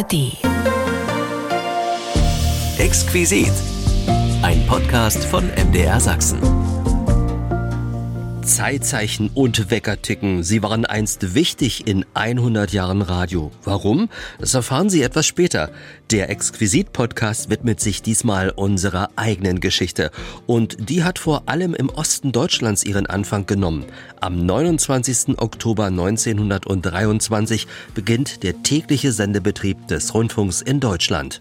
ARD. Exquisit. Ein Podcast von MDR Sachsen. Zeitzeichen und Weckerticken. Sie waren einst wichtig in 100 Jahren Radio. Warum? Das erfahren Sie etwas später. Der Exquisit-Podcast widmet sich diesmal unserer eigenen Geschichte. Und die hat vor allem im Osten Deutschlands ihren Anfang genommen. Am 29. Oktober 1923 beginnt der tägliche Sendebetrieb des Rundfunks in Deutschland.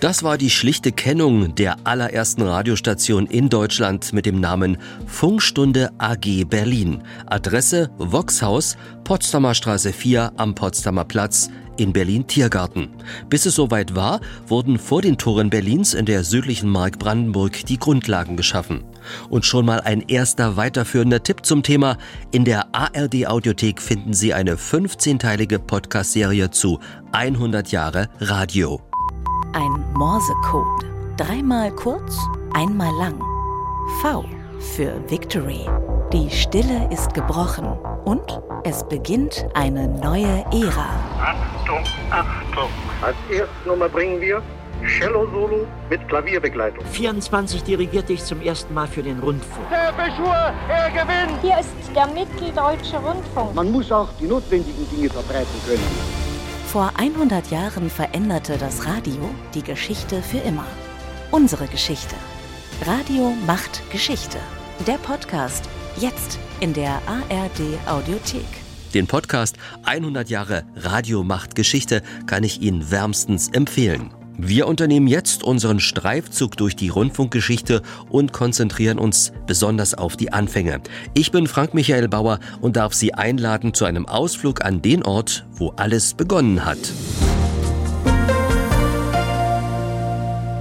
Das war die schlichte Kennung der allerersten Radiostation in Deutschland mit dem Namen Funkstunde AG Berlin. Adresse Voxhaus, Potsdamer Straße 4 am Potsdamer Platz in Berlin Tiergarten. Bis es soweit war, wurden vor den Toren Berlins in der südlichen Mark Brandenburg die Grundlagen geschaffen. Und schon mal ein erster weiterführender Tipp zum Thema. In der ARD Audiothek finden Sie eine 15-teilige Podcast-Serie zu 100 Jahre Radio. Ein Morsecode. Dreimal kurz, einmal lang. V für Victory. Die Stille ist gebrochen und es beginnt eine neue Ära. Achtung, Achtung. Als Erstnummer bringen wir Cello-Solo mit Klavierbegleitung. 24 dirigierte ich zum ersten Mal für den Rundfunk. Der Beschwur, er gewinnt! Hier ist der Mitteldeutsche Rundfunk. Man muss auch die notwendigen Dinge verbreiten können. Vor 100 Jahren veränderte das Radio die Geschichte für immer. Unsere Geschichte. Radio macht Geschichte. Der Podcast jetzt in der ARD Audiothek. Den Podcast 100 Jahre Radio macht Geschichte kann ich Ihnen wärmstens empfehlen. Wir unternehmen jetzt unseren Streifzug durch die Rundfunkgeschichte und konzentrieren uns besonders auf die Anfänge. Ich bin Frank Michael Bauer und darf Sie einladen zu einem Ausflug an den Ort, wo alles begonnen hat.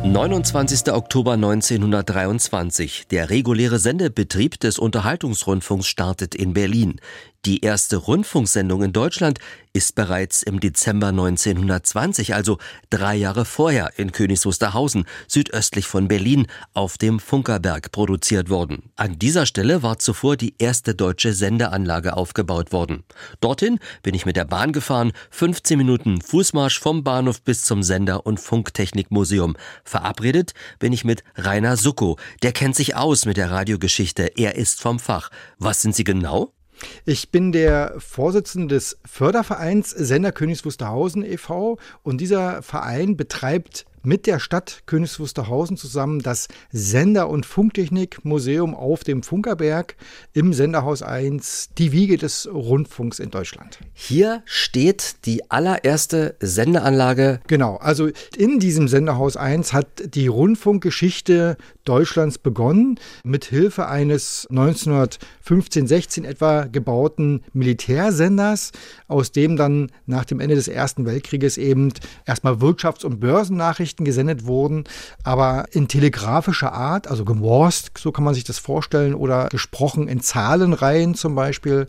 29. Oktober 1923. Der reguläre Sendebetrieb des Unterhaltungsrundfunks startet in Berlin. Die erste Rundfunksendung in Deutschland ist bereits im Dezember 1920, also drei Jahre vorher, in Königs Wusterhausen, südöstlich von Berlin, auf dem Funkerberg produziert worden. An dieser Stelle war zuvor die erste deutsche Sendeanlage aufgebaut worden. Dorthin bin ich mit der Bahn gefahren, 15 Minuten Fußmarsch vom Bahnhof bis zum Sender- und Funktechnikmuseum. Verabredet bin ich mit Rainer Sucko. Der kennt sich aus mit der Radiogeschichte. Er ist vom Fach. Was sind Sie genau? Ich bin der Vorsitzende des Fördervereins Sender Königs Wusterhausen e.V. und dieser Verein betreibt mit der Stadt Königs Wusterhausen zusammen das Sender- und Funktechnikmuseum auf dem Funkerberg im Senderhaus 1, die Wiege des Rundfunks in Deutschland. Hier steht die allererste Sendeanlage. Genau, also in diesem Senderhaus 1 hat die Rundfunkgeschichte Deutschlands begonnen, mit Hilfe eines 1915-16 etwa gebauten Militärsenders, aus dem dann nach dem Ende des Ersten Weltkrieges eben erstmal Wirtschafts- und Börsennachrichten Nachrichten gesendet wurden, aber in telegrafischer Art, also gemorst, so kann man sich das vorstellen, oder gesprochen in Zahlenreihen zum Beispiel.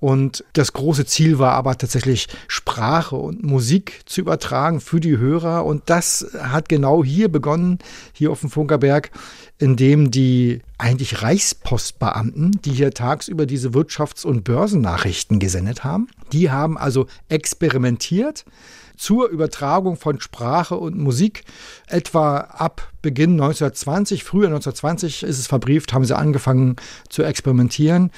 Und das große Ziel war aber tatsächlich Sprache und Musik zu übertragen für die Hörer. Und das hat genau hier begonnen, hier auf dem Funkerberg, indem die eigentlich Reichspostbeamten, die hier tagsüber diese Wirtschafts- und Börsennachrichten gesendet haben, die haben also experimentiert zur Übertragung von Sprache und Musik. Etwa ab Beginn 1920, früher 1920 ist es verbrieft, haben sie angefangen zu experimentieren.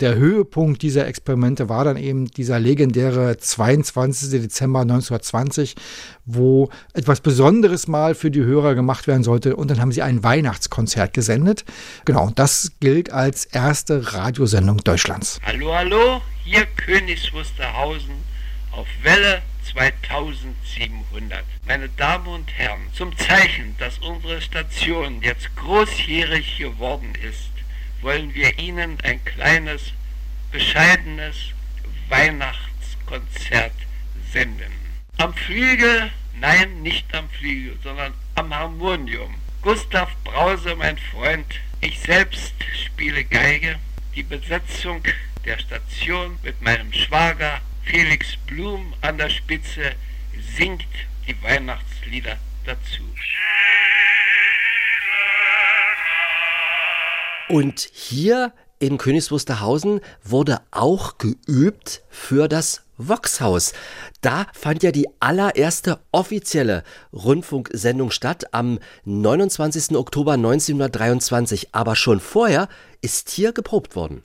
Der Höhepunkt dieser Experimente war dann eben dieser legendäre 22. Dezember 1920, wo etwas Besonderes mal für die Hörer gemacht werden sollte. Und dann haben sie ein Weihnachtskonzert gesendet. Genau, das gilt als erste Radiosendung Deutschlands. Hallo, hallo, hier Königs Wusterhausen auf Welle 2700. Meine Damen und Herren, zum Zeichen, dass unsere Station jetzt großjährig geworden ist, wollen wir Ihnen ein kleines, bescheidenes Weihnachtskonzert senden. Am Flügel, nein, nicht am Flügel, sondern am Harmonium. Gustav Brause, mein Freund, ich selbst spiele Geige. Die Besetzung der Station mit meinem Schwager Felix Blum an der Spitze singt die Weihnachtslieder dazu. Und hier in Königs Wusterhausen wurde auch geübt für das Voxhaus. Da fand ja die allererste offizielle Rundfunksendung statt am 29. Oktober 1923. Aber schon vorher ist hier geprobt worden.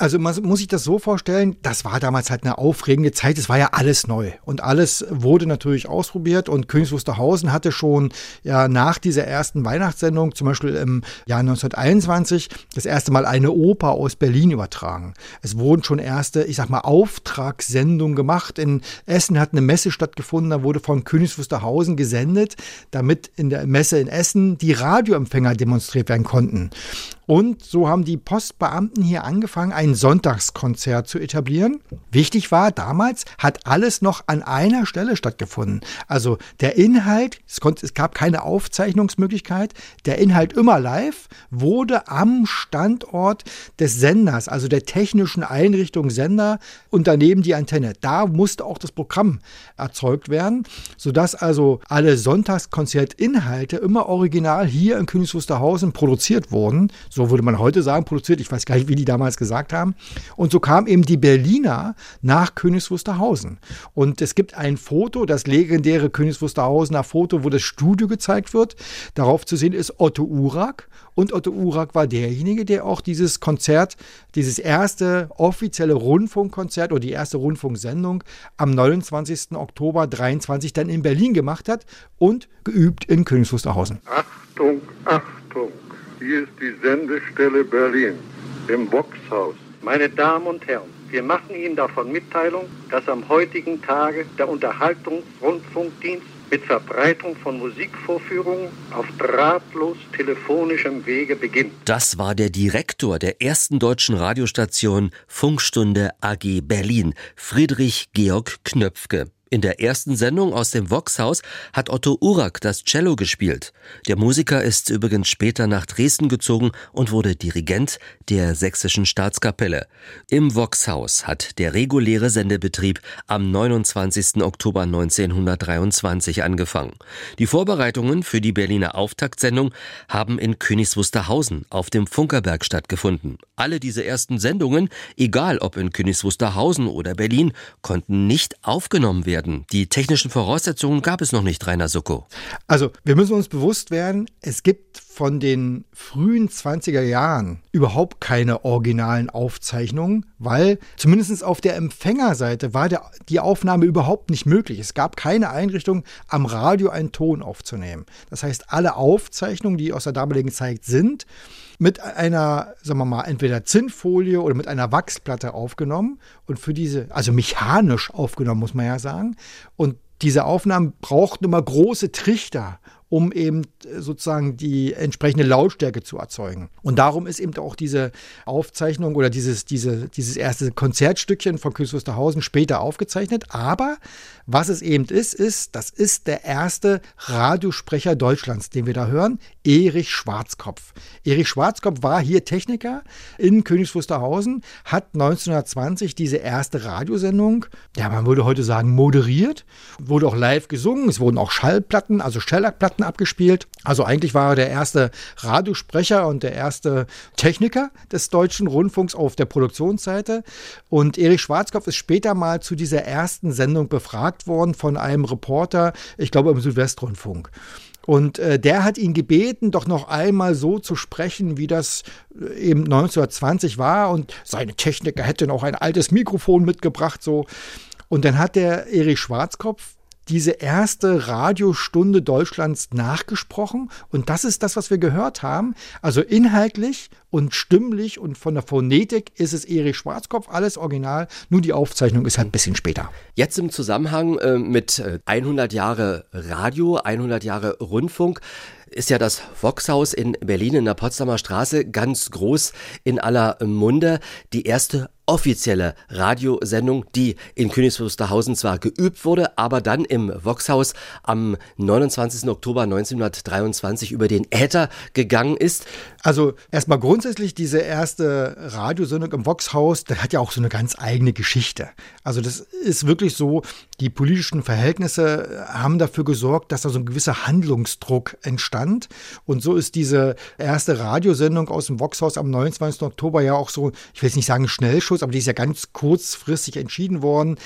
Also man muss sich das so vorstellen, das war damals halt eine aufregende Zeit, es war ja alles neu und alles wurde natürlich ausprobiert und Königs Wusterhausen hatte schon ja nach dieser ersten Weihnachtssendung, zum Beispiel im Jahr 1921, das erste Mal eine Oper aus Berlin übertragen. Es wurden schon erste, ich sag mal, Auftragssendungen gemacht. In Essen hat eine Messe stattgefunden, da wurde von Königs Wusterhausen gesendet, damit in der Messe in Essen die Radioempfänger demonstriert werden konnten. Und so haben die Postbeamten hier angefangen, ein Sonntagskonzert zu etablieren. Wichtig war, damals hat alles noch an einer Stelle stattgefunden. Also der Inhalt, es, konnte, es gab keine Aufzeichnungsmöglichkeit, der Inhalt immer live, wurde am Standort des Senders, also der technischen Einrichtung Sender und daneben die Antenne. Da musste auch das Programm erzeugt werden, sodass also alle Sonntagskonzertinhalte immer original hier in Königs Wusterhausen produziert wurden. So so würde man heute sagen, produziert. Ich weiß gar nicht, wie die damals gesagt haben. Und so kam eben die Berliner nach Königs Wusterhausen. Und es gibt ein Foto, das legendäre Königs Wusterhausener Foto, wo das Studio gezeigt wird. Darauf zu sehen ist Otto Urak. Und Otto Urak war derjenige, der auch dieses Konzert, dieses erste offizielle Rundfunkkonzert oder die erste Rundfunksendung am 29. Oktober 23 dann in Berlin gemacht hat und geübt in Königs Wusterhausen. Achtung, Achtung! Hier ist die Sendestelle Berlin im Boxhaus. Meine Damen und Herren, wir machen Ihnen davon Mitteilung, dass am heutigen Tage der Unterhaltungsrundfunkdienst mit Verbreitung von Musikvorführungen auf drahtlos telefonischem Wege beginnt. Das war der Direktor der ersten deutschen Radiostation Funkstunde AG Berlin, Friedrich Georg Knöpfke. In der ersten Sendung aus dem Voxhaus hat Otto Urak das Cello gespielt. Der Musiker ist übrigens später nach Dresden gezogen und wurde Dirigent der Sächsischen Staatskapelle. Im Voxhaus hat der reguläre Sendebetrieb am 29. Oktober 1923 angefangen. Die Vorbereitungen für die Berliner Auftaktsendung haben in Königs Wusterhausen auf dem Funkerberg stattgefunden. Alle diese ersten Sendungen, egal ob in Königs Wusterhausen oder Berlin, konnten nicht aufgenommen werden werden. Die technischen Voraussetzungen gab es noch nicht, Rainer Sucko. Also, wir müssen uns bewusst werden, es gibt von den frühen 20er Jahren überhaupt keine originalen Aufzeichnungen, weil zumindest auf der Empfängerseite war der, die Aufnahme überhaupt nicht möglich. Es gab keine Einrichtung, am Radio einen Ton aufzunehmen. Das heißt, alle Aufzeichnungen, die aus der damaligen Zeit sind, mit einer, sagen wir mal, entweder Zinnfolie oder mit einer Wachsplatte aufgenommen und für diese, also mechanisch aufgenommen, muss man ja sagen. Und diese Aufnahmen brauchten immer große Trichter, um eben äh, sozusagen die entsprechende Lautstärke zu erzeugen. Und darum ist eben auch diese Aufzeichnung oder dieses, diese, dieses erste Konzertstückchen von Königs Wusterhausen später aufgezeichnet. Aber was es eben ist, ist, das ist der erste Radiosprecher Deutschlands, den wir da hören, Erich Schwarzkopf. Erich Schwarzkopf war hier Techniker in Königs Wusterhausen, hat 1920 diese erste Radiosendung, ja, man würde heute sagen, moderiert, wurde auch live gesungen, es wurden auch Schallplatten, also Schellackplatten Platten abgespielt. Also eigentlich war er der erste Radiosprecher und der erste Techniker des deutschen Rundfunks auf der Produktionsseite. Und Erich Schwarzkopf ist später mal zu dieser ersten Sendung befragt worden von einem Reporter, ich glaube im Südwestrundfunk. Und äh, der hat ihn gebeten, doch noch einmal so zu sprechen, wie das äh, eben 1920 war. Und seine Techniker hätten auch ein altes Mikrofon mitgebracht, so. Und dann hat der Erich Schwarzkopf diese erste Radiostunde Deutschlands nachgesprochen. Und das ist das, was wir gehört haben. Also inhaltlich und stimmlich und von der Phonetik ist es Erich Schwarzkopf, alles original. Nur die Aufzeichnung ist halt ein bisschen später. Jetzt im Zusammenhang äh, mit 100 äh, Jahre Radio, 100 Jahre Rundfunk ist ja das Voxhaus in Berlin in der Potsdamer Straße ganz groß in aller Munde. Die erste offizielle Radiosendung, die in Königs Wusterhausen zwar geübt wurde, aber dann im Voxhaus am 29. Oktober 1923 über den Äther gegangen ist. Also erstmal grundsätzlich diese erste Radiosendung im Voxhaus, das hat ja auch so eine ganz eigene Geschichte. Also das ist wirklich so, die politischen Verhältnisse haben dafür gesorgt, dass da so ein gewisser Handlungsdruck entstand. Und so ist diese erste Radiosendung aus dem Voxhaus am 29. Oktober ja auch so, ich will jetzt nicht sagen Schnellschuss, aber die ist ja ganz kurzfristig entschieden worden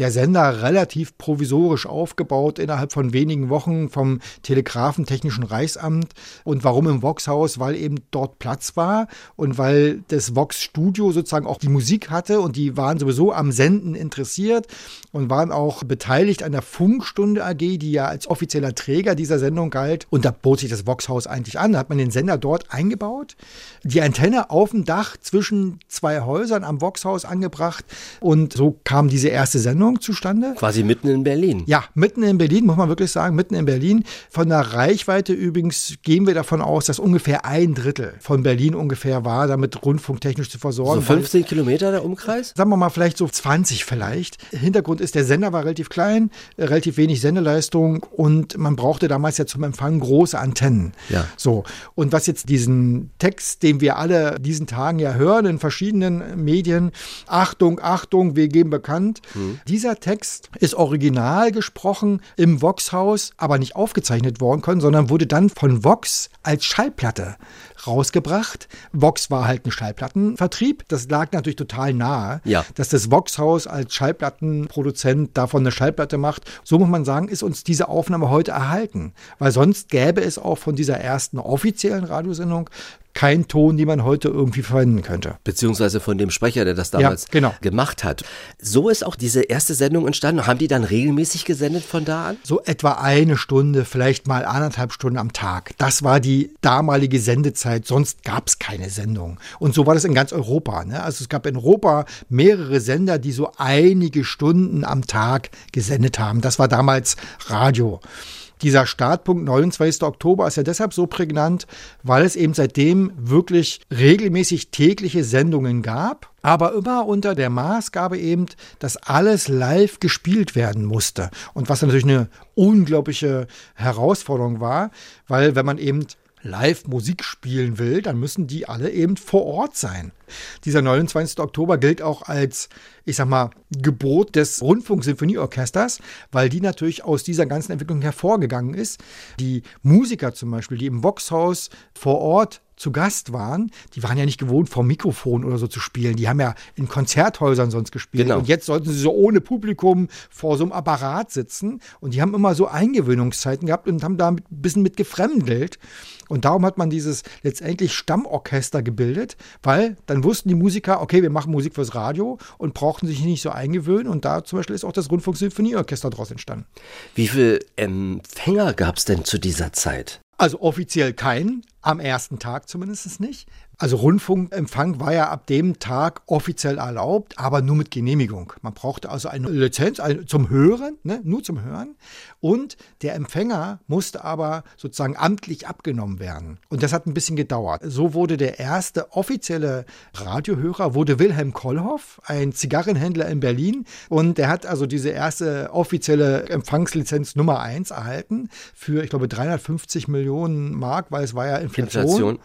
der Sender relativ provisorisch aufgebaut innerhalb von wenigen Wochen vom Telegrafentechnischen Reichsamt. Und warum im Voxhaus? Weil eben dort Platz war und weil das Vox-Studio sozusagen auch die Musik hatte und die waren sowieso am Senden interessiert und waren auch beteiligt an der Funkstunde AG, die ja als offizieller Träger dieser Sendung galt. Und da bot sich das Voxhaus eigentlich an. Da hat man den Sender dort eingebaut, die Antenne auf dem Dach zwischen zwei Häusern am Voxhaus angebracht und so kam diese erste Sendung. Wohnung zustande. Quasi mitten in Berlin. Ja, mitten in Berlin, muss man wirklich sagen, mitten in Berlin. Von der Reichweite übrigens gehen wir davon aus, dass ungefähr ein Drittel von Berlin ungefähr war, damit rundfunktechnisch zu versorgen. So 15 Kilometer der Umkreis? Sagen wir mal vielleicht so 20 vielleicht. Hintergrund ist, der Sender war relativ klein, relativ wenig Sendeleistung und man brauchte damals ja zum Empfang große Antennen. Ja. So. Und was jetzt diesen Text, den wir alle diesen Tagen ja hören in verschiedenen Medien, Achtung, Achtung, wir geben bekannt, mhm. Dieser Text ist original gesprochen im Vox-Haus, aber nicht aufgezeichnet worden können, sondern wurde dann von Vox als Schallplatte rausgebracht. Vox war halt ein Schallplattenvertrieb. Das lag natürlich total nahe, ja. dass das Vox-Haus als Schallplattenproduzent davon eine Schallplatte macht. So muss man sagen, ist uns diese Aufnahme heute erhalten. Weil sonst gäbe es auch von dieser ersten offiziellen Radiosendung kein Ton, den man heute irgendwie verwenden könnte. Beziehungsweise von dem Sprecher, der das damals ja, genau. gemacht hat. So ist auch diese erste Sendung entstanden. Haben die dann regelmäßig gesendet von da an? So etwa eine Stunde, vielleicht mal anderthalb Stunden am Tag. Das war die damalige Sendezeit. Sonst gab es keine Sendung. Und so war das in ganz Europa. Ne? Also es gab in Europa mehrere Sender, die so einige Stunden am Tag gesendet haben. Das war damals Radio. Dieser Startpunkt 29. Oktober ist ja deshalb so prägnant, weil es eben seitdem wirklich regelmäßig tägliche Sendungen gab, aber immer unter der Maßgabe eben, dass alles live gespielt werden musste. Und was natürlich eine unglaubliche Herausforderung war, weil wenn man eben live Musik spielen will, dann müssen die alle eben vor Ort sein. Dieser 29. Oktober gilt auch als, ich sag mal, Gebot des Rundfunksinfonieorchesters, weil die natürlich aus dieser ganzen Entwicklung hervorgegangen ist. Die Musiker zum Beispiel, die im Voxhaus vor Ort zu Gast waren, die waren ja nicht gewohnt, vor Mikrofon oder so zu spielen. Die haben ja in Konzerthäusern sonst gespielt. Genau. Und jetzt sollten sie so ohne Publikum vor so einem Apparat sitzen. Und die haben immer so Eingewöhnungszeiten gehabt und haben da ein bisschen mit gefremdelt. Und darum hat man dieses letztendlich Stammorchester gebildet, weil dann wussten die Musiker, okay, wir machen Musik fürs Radio und brauchten sich nicht so eingewöhnen. Und da zum Beispiel ist auch das Rundfunksinfonieorchester daraus entstanden. Wie viele Empfänger gab es denn zu dieser Zeit? Also offiziell keinen, am ersten Tag zumindest nicht. Also Rundfunkempfang war ja ab dem Tag offiziell erlaubt, aber nur mit Genehmigung. Man brauchte also eine Lizenz zum Hören, ne, nur zum Hören. Und der Empfänger musste aber sozusagen amtlich abgenommen werden. Und das hat ein bisschen gedauert. So wurde der erste offizielle Radiohörer, wurde Wilhelm Kollhoff, ein Zigarrenhändler in Berlin. Und der hat also diese erste offizielle Empfangslizenz Nummer 1 erhalten für, ich glaube, 350 Millionen Mark, weil es war ja Inflation. Inflation.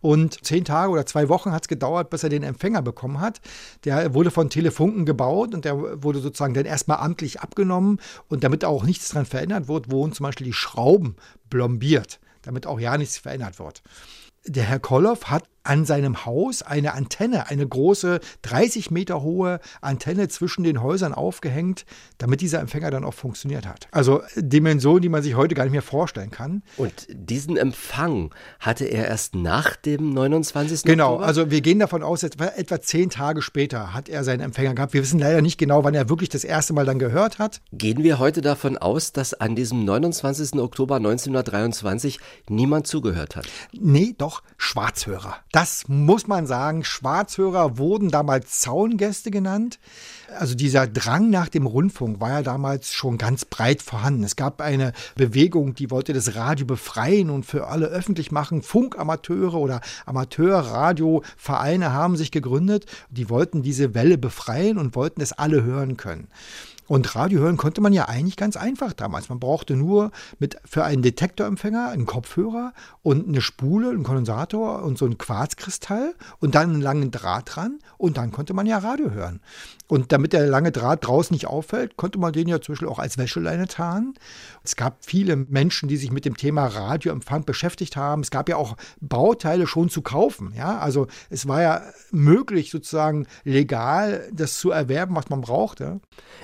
Und zehn Tage oder zwei Wochen hat es gedauert, bis er den Empfänger bekommen hat. Der wurde von Telefunken gebaut und der wurde sozusagen dann erstmal amtlich abgenommen. Und damit auch nichts dran verändert wird, wurden zum Beispiel die Schrauben blombiert, damit auch ja nichts verändert wird. Der Herr Kolloff hat an seinem Haus eine Antenne, eine große 30 Meter hohe Antenne zwischen den Häusern aufgehängt, damit dieser Empfänger dann auch funktioniert hat. Also Dimensionen, die man sich heute gar nicht mehr vorstellen kann. Und diesen Empfang hatte er erst nach dem 29. Genau, Oktober? also wir gehen davon aus, etwa, etwa zehn Tage später hat er seinen Empfänger gehabt. Wir wissen leider nicht genau, wann er wirklich das erste Mal dann gehört hat. Gehen wir heute davon aus, dass an diesem 29. Oktober 1923 niemand zugehört hat? Nee, doch, Schwarzhörer. Das muss man sagen. Schwarzhörer wurden damals Zaungäste genannt. Also dieser Drang nach dem Rundfunk war ja damals schon ganz breit vorhanden. Es gab eine Bewegung, die wollte das Radio befreien und für alle öffentlich machen. Funkamateure oder Amateurradiovereine haben sich gegründet. Die wollten diese Welle befreien und wollten es alle hören können. Und Radio hören konnte man ja eigentlich ganz einfach damals. Man brauchte nur mit, für einen Detektorempfänger einen Kopfhörer und eine Spule, einen Kondensator und so einen Quarzkristall und dann einen langen Draht dran und dann konnte man ja Radio hören. Und damit der lange Draht draußen nicht auffällt, konnte man den ja zum Beispiel auch als Wäscheleine tarnen. Es gab viele Menschen, die sich mit dem Thema Radioempfang beschäftigt haben. Es gab ja auch Bauteile schon zu kaufen. Ja, also es war ja möglich, sozusagen legal das zu erwerben, was man brauchte.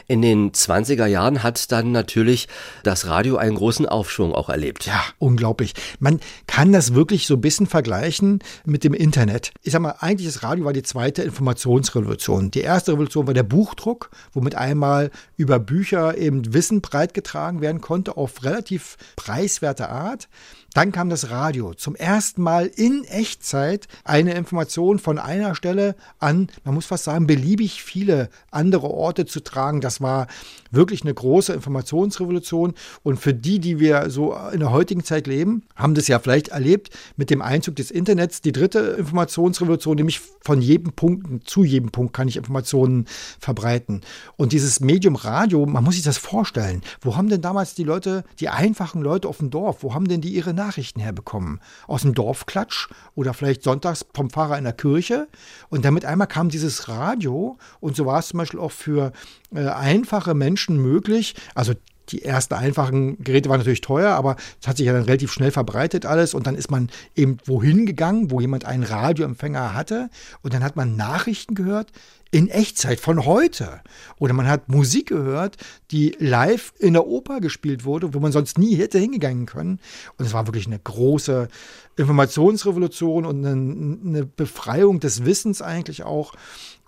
In den 20er Jahren hat dann natürlich das Radio einen großen Aufschwung auch erlebt. Ja, unglaublich. Man kann das wirklich so ein bisschen vergleichen mit dem Internet. Ich sag mal, eigentlich das Radio war die zweite Informationsrevolution. Die erste Revolution war der Buchdruck, womit einmal über Bücher eben Wissen breitgetragen werden konnte auf relativ preiswerte Art. Dann kam das Radio. Zum ersten Mal in Echtzeit eine Information von einer Stelle an, man muss fast sagen, beliebig viele andere Orte zu tragen. Das war wirklich eine große Informationsrevolution. Und für die, die wir so in der heutigen Zeit leben, haben das ja vielleicht erlebt mit dem Einzug des Internets. Die dritte Informationsrevolution, nämlich von jedem Punkt zu jedem Punkt kann ich Informationen verbreiten. Und dieses Medium Radio, man muss sich das vorstellen. Wo haben denn damals die Leute, die einfachen Leute auf dem Dorf, wo haben denn die ihre Nachrichten herbekommen? Aus dem Dorfklatsch oder vielleicht sonntags vom Pfarrer in der Kirche. Und damit einmal kam dieses Radio und so war es zum Beispiel auch für äh, einfache Menschen möglich. Also die ersten einfachen Geräte waren natürlich teuer, aber es hat sich ja dann relativ schnell verbreitet alles und dann ist man eben wohin gegangen, wo jemand einen Radioempfänger hatte und dann hat man Nachrichten gehört in Echtzeit von heute. Oder man hat Musik gehört, die live in der Oper gespielt wurde, wo man sonst nie hätte hingegangen können. Und es war wirklich eine große Informationsrevolution und eine, eine Befreiung des Wissens eigentlich auch.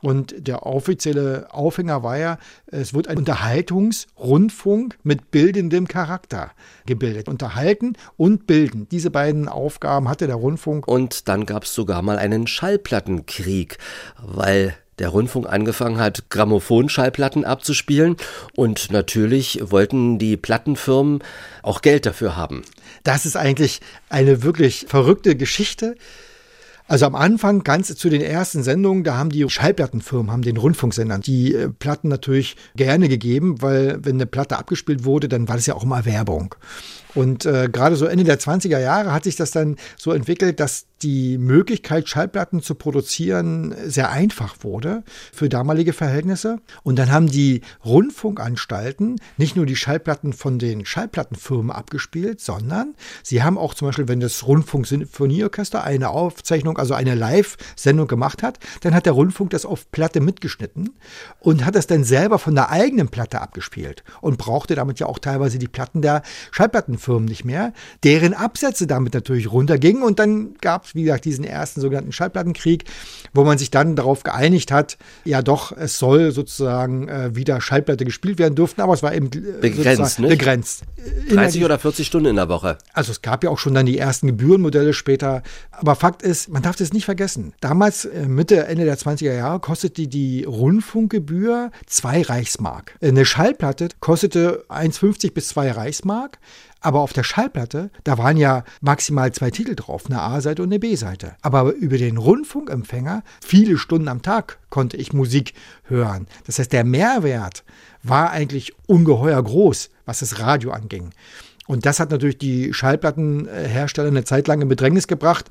Und der offizielle Aufhänger war ja, es wird ein Unterhaltungsrundfunk mit bildendem Charakter gebildet. Unterhalten und bilden. Diese beiden Aufgaben hatte der Rundfunk. Und dann gab es sogar mal einen Schallplattenkrieg, weil der Rundfunk angefangen hat, Grammophonschallplatten abzuspielen und natürlich wollten die Plattenfirmen auch Geld dafür haben. Das ist eigentlich eine wirklich verrückte Geschichte. Also am Anfang, ganz zu den ersten Sendungen, da haben die Schallplattenfirmen, haben den Rundfunksendern die äh, Platten natürlich gerne gegeben, weil wenn eine Platte abgespielt wurde, dann war das ja auch immer Werbung. Und äh, gerade so Ende der 20er Jahre hat sich das dann so entwickelt, dass die Möglichkeit, Schallplatten zu produzieren, sehr einfach wurde für damalige Verhältnisse. Und dann haben die Rundfunkanstalten nicht nur die Schallplatten von den Schallplattenfirmen abgespielt, sondern sie haben auch zum Beispiel, wenn das Rundfunksinfonieorchester eine Aufzeichnung, also eine Live-Sendung gemacht hat, dann hat der Rundfunk das auf Platte mitgeschnitten und hat das dann selber von der eigenen Platte abgespielt und brauchte damit ja auch teilweise die Platten der Schallplattenfirmen Firmen nicht mehr, deren Absätze damit natürlich runtergingen. Und dann gab es, wie gesagt, diesen ersten sogenannten Schallplattenkrieg, wo man sich dann darauf geeinigt hat, ja doch, es soll sozusagen äh, wieder Schallplatte gespielt werden dürfen, aber es war eben äh, begrenzt. Ne? begrenzt. 30 oder 40 Stunden in der Woche. Also es gab ja auch schon dann die ersten Gebührenmodelle später. Aber Fakt ist, man darf das nicht vergessen. Damals, äh, Mitte, Ende der 20er Jahre, kostete die Rundfunkgebühr zwei Reichsmark. Eine Schallplatte kostete 1,50 bis 2 Reichsmark. Aber auf der Schallplatte, da waren ja maximal zwei Titel drauf, eine A-Seite und eine B-Seite. Aber über den Rundfunkempfänger, viele Stunden am Tag konnte ich Musik hören. Das heißt, der Mehrwert war eigentlich ungeheuer groß, was das Radio anging. Und das hat natürlich die Schallplattenhersteller eine Zeit lang in Bedrängnis gebracht.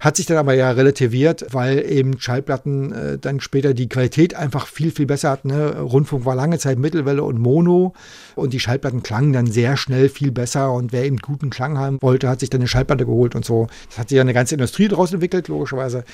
Hat sich dann aber ja relativiert, weil eben Schallplatten äh, dann später die Qualität einfach viel, viel besser hatten. Ne? Rundfunk war lange Zeit Mittelwelle und Mono und die Schallplatten klangen dann sehr schnell viel besser und wer eben guten Klang haben wollte, hat sich dann eine Schallplatte geholt und so. Das hat sich ja eine ganze Industrie daraus entwickelt, logischerweise.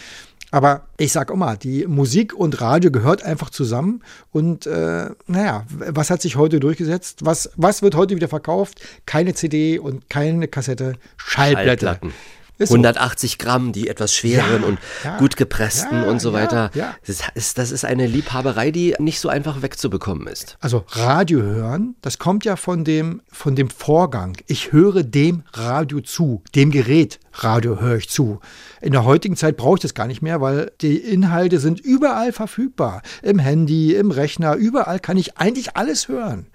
Aber ich sag immer, die Musik und Radio gehört einfach zusammen. Und äh, naja, was hat sich heute durchgesetzt? Was, was wird heute wieder verkauft? Keine CD und keine Kassette, Schallplatte. Schallplatten. Ist 180 so. Gramm, die etwas schweren ja, und ja, gut gepressten ja, und so weiter. Das ist, das ist eine Liebhaberei, die nicht so einfach wegzubekommen ist. Also Radio hören, das kommt ja von dem, von dem Vorgang. Ich höre dem Radio zu, dem Gerät Radio höre ich zu. In der heutigen Zeit brauche ich das gar nicht mehr, weil die Inhalte sind überall verfügbar. Im Handy, im Rechner, überall kann ich eigentlich alles hören.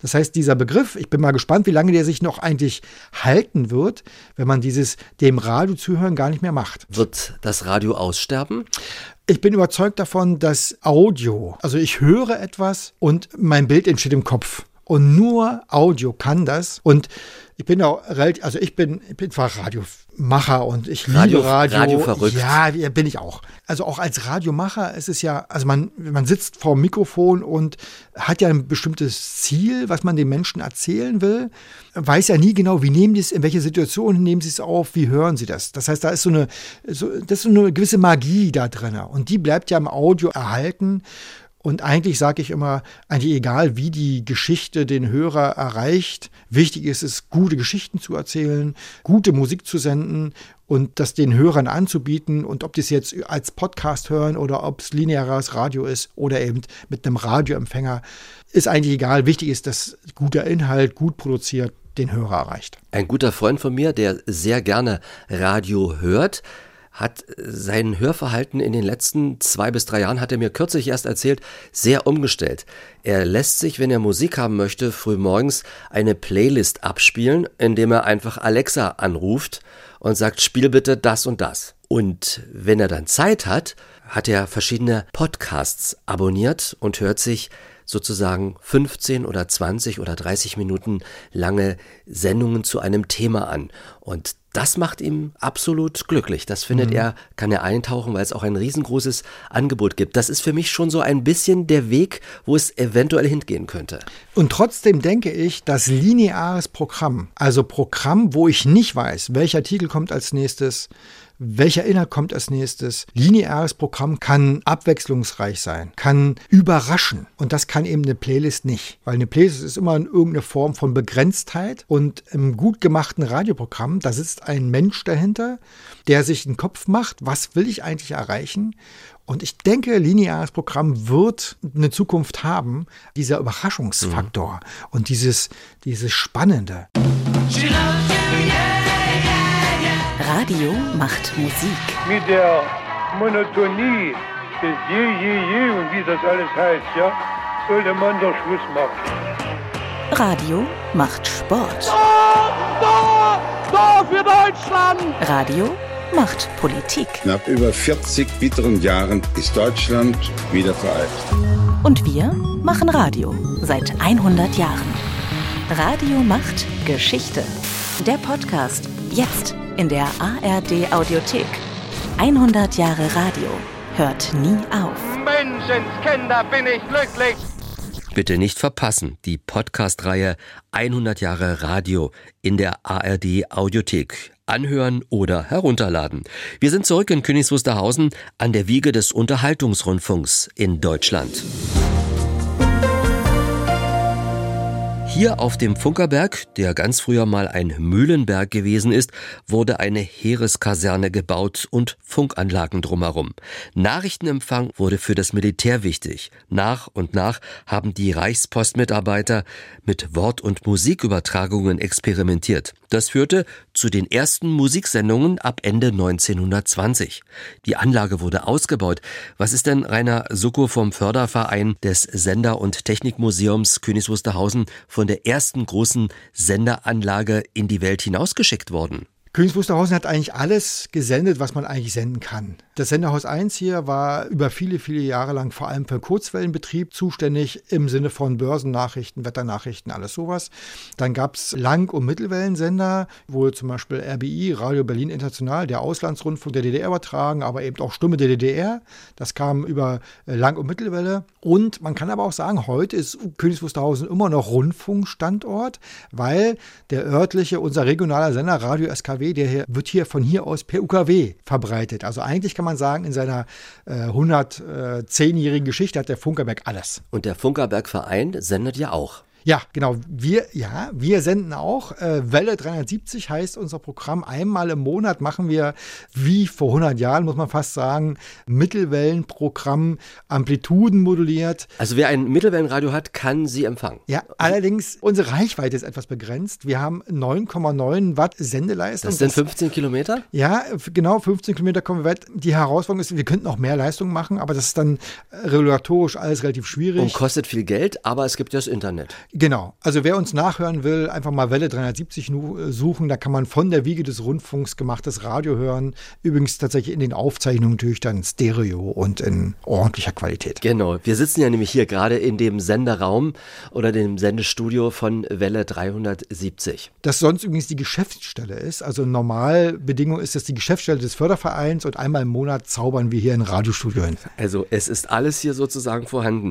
Das heißt, dieser Begriff, ich bin mal gespannt, wie lange der sich noch eigentlich halten wird, wenn man dieses dem Radio zuhören gar nicht mehr macht. Wird das Radio aussterben? Ich bin überzeugt davon, dass Audio, also ich höre etwas und mein Bild entsteht im Kopf. Und nur Audio kann das. Und ich bin auch relativ, also ich bin, ich bin zwar Radiomacher und ich Radio, liebe Radio. Radio verrückt. Ja, bin ich auch. Also auch als Radiomacher ist es ja, also man, man sitzt vor dem Mikrofon und hat ja ein bestimmtes Ziel, was man den Menschen erzählen will, weiß ja nie genau, wie nehmen die es, in welche Situation nehmen sie es auf, wie hören sie das. Das heißt, da ist so eine, so, das ist so eine gewisse Magie da drin und die bleibt ja im Audio erhalten. Und eigentlich sage ich immer, eigentlich egal, wie die Geschichte den Hörer erreicht, wichtig ist es, gute Geschichten zu erzählen, gute Musik zu senden und das den Hörern anzubieten. Und ob die es jetzt als Podcast hören oder ob es lineares Radio ist oder eben mit einem Radioempfänger, ist eigentlich egal. Wichtig ist, dass guter Inhalt, gut produziert, den Hörer erreicht. Ein guter Freund von mir, der sehr gerne Radio hört, hat sein Hörverhalten in den letzten zwei bis drei Jahren, hat er mir kürzlich erst erzählt, sehr umgestellt. Er lässt sich, wenn er Musik haben möchte, frühmorgens eine Playlist abspielen, indem er einfach Alexa anruft und sagt, spiel bitte das und das. Und wenn er dann Zeit hat, hat er verschiedene Podcasts abonniert und hört sich sozusagen 15 oder 20 oder 30 Minuten lange Sendungen zu einem Thema an. Und das macht ihm absolut glücklich. Das findet mhm. er, kann er eintauchen, weil es auch ein riesengroßes Angebot gibt. Das ist für mich schon so ein bisschen der Weg, wo es eventuell hingehen könnte. Und trotzdem denke ich, dass lineares Programm, also Programm, wo ich nicht weiß, welcher Titel kommt als nächstes, welcher Inhalt kommt als nächstes. Lineares Programm kann abwechslungsreich sein, kann überraschen. Und das kann eben eine Playlist nicht. Weil eine Playlist ist immer in irgendeiner Form von Begrenztheit. Und im gut gemachten Radioprogramm, da sitzt ein Mensch dahinter, der sich einen Kopf macht, was will ich eigentlich erreichen? Und ich denke, lineares Programm wird eine Zukunft haben, dieser Überraschungsfaktor mhm. und dieses, dieses Spannende. She loves you. Radio macht Musik. Mit der Monotonie des Je, Je, Je und wie das alles heißt, ja, sollte man doch Schluss machen. Radio macht Sport. Da, da, da für Deutschland! Radio macht Politik. Nach über 40 bitteren Jahren ist Deutschland wieder vereint. Und wir machen Radio seit 100 Jahren. Radio macht Geschichte. Der Podcast jetzt in der ARD Audiothek. 100 Jahre Radio hört nie auf. Menschenskinder, bin ich glücklich. Bitte nicht verpassen, die Podcast-Reihe 100 Jahre Radio in der ARD Audiothek. Anhören oder herunterladen. Wir sind zurück in Königs Wusterhausen an der Wiege des Unterhaltungsrundfunks in Deutschland. Hier auf dem Funkerberg, der ganz früher mal ein Mühlenberg gewesen ist, wurde eine Heereskaserne gebaut und Funkanlagen drumherum. Nachrichtenempfang wurde für das Militär wichtig. Nach und nach haben die Reichspostmitarbeiter mit Wort- und Musikübertragungen experimentiert. Das führte zu den ersten Musiksendungen ab Ende 1920. Die Anlage wurde ausgebaut. Was ist denn Rainer Sucko vom Förderverein des Sender- und Technikmuseums Königs Wusterhausen von der ersten großen Senderanlage in die Welt hinausgeschickt worden? Königs Wusterhausen hat eigentlich alles gesendet, was man eigentlich senden kann. Das Senderhaus 1 hier war über viele, viele Jahre lang vor allem für Kurzwellenbetrieb zuständig, im Sinne von Börsennachrichten, Wetternachrichten, alles sowas. Dann gab es Lang- und Mittelwellensender, wo zum Beispiel RBI, Radio Berlin International, der Auslandsrundfunk der DDR übertragen, aber eben auch Stimme der DDR. Das kam über äh, Lang- und Mittelwelle. Und man kann aber auch sagen, heute ist Königs Wusterhausen immer noch Rundfunkstandort, weil der örtliche, unser regionaler Sender Radio SKW, der hier, wird hier von hier aus per UKW verbreitet. Also eigentlich kann man man sagen, in seiner äh, 110-jährigen Geschichte hat der Funkerberg alles. Und der Funkerberg-Verein sendet ja auch. Ja, genau. Wir, ja, wir senden auch. Äh, Welle 370 heißt unser Programm. Einmal im Monat machen wir, wie vor 100 Jahren, muss man fast sagen, Mittelwellenprogramm, Amplituden moduliert. Also wer ein Mittelwellenradio hat, kann sie empfangen. Ja, allerdings, unsere Reichweite ist etwas begrenzt. Wir haben 9,9 Watt Sendeleistung. Das sind 15 Kilometer? Ja, genau, 15 Kilometer kommen wir weit. Die Herausforderung ist, wir könnten auch mehr Leistung machen, aber das ist dann regulatorisch alles relativ schwierig. Und kostet viel Geld, aber es gibt ja das Internet. Genau. Also wer uns nachhören will, einfach mal Welle 370 suchen. Da kann man von der Wiege des Rundfunks gemachtes Radio hören. Übrigens tatsächlich in den Aufzeichnungen natürlich dann Stereo und in ordentlicher Qualität. Genau. Wir sitzen ja nämlich hier gerade in dem Senderraum oder dem Sendestudio von Welle 370. Das sonst übrigens die Geschäftsstelle ist. Also Normalbedingung ist das die Geschäftsstelle des Fördervereins und einmal im Monat zaubern wir hier ein Radiostudio hin. Also es ist alles hier sozusagen vorhanden.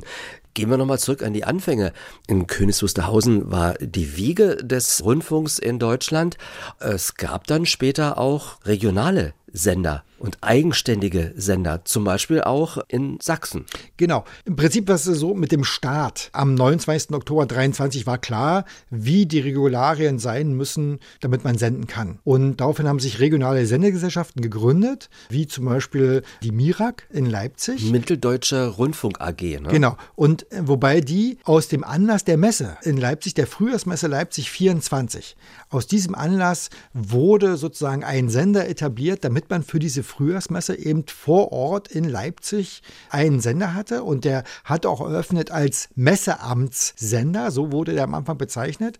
Gehen wir nochmal zurück an die Anfänge. In Königs Wusterhausen war die Wiege des Rundfunks in Deutschland. Es gab dann später auch regionale Sender und eigenständige Sender, zum Beispiel auch in Sachsen. Genau. Im Prinzip war es so mit dem Start. Am 29. Oktober 23 war klar, wie die Regularien sein müssen, damit man senden kann. Und daraufhin haben sich regionale Sendegesellschaften gegründet, wie zum Beispiel die MIRAG in Leipzig. Mitteldeutsche Rundfunk AG. Ne? Genau. Und äh, wobei die aus dem Anlass der Messe in Leipzig, der Frühjahrsmesse Leipzig 24, aus diesem Anlass wurde sozusagen ein Sender etabliert, damit man für diese Frühjahrsmesse eben vor Ort in Leipzig einen Sender hatte und der hat auch eröffnet als Messeamtssender, so wurde der am Anfang bezeichnet.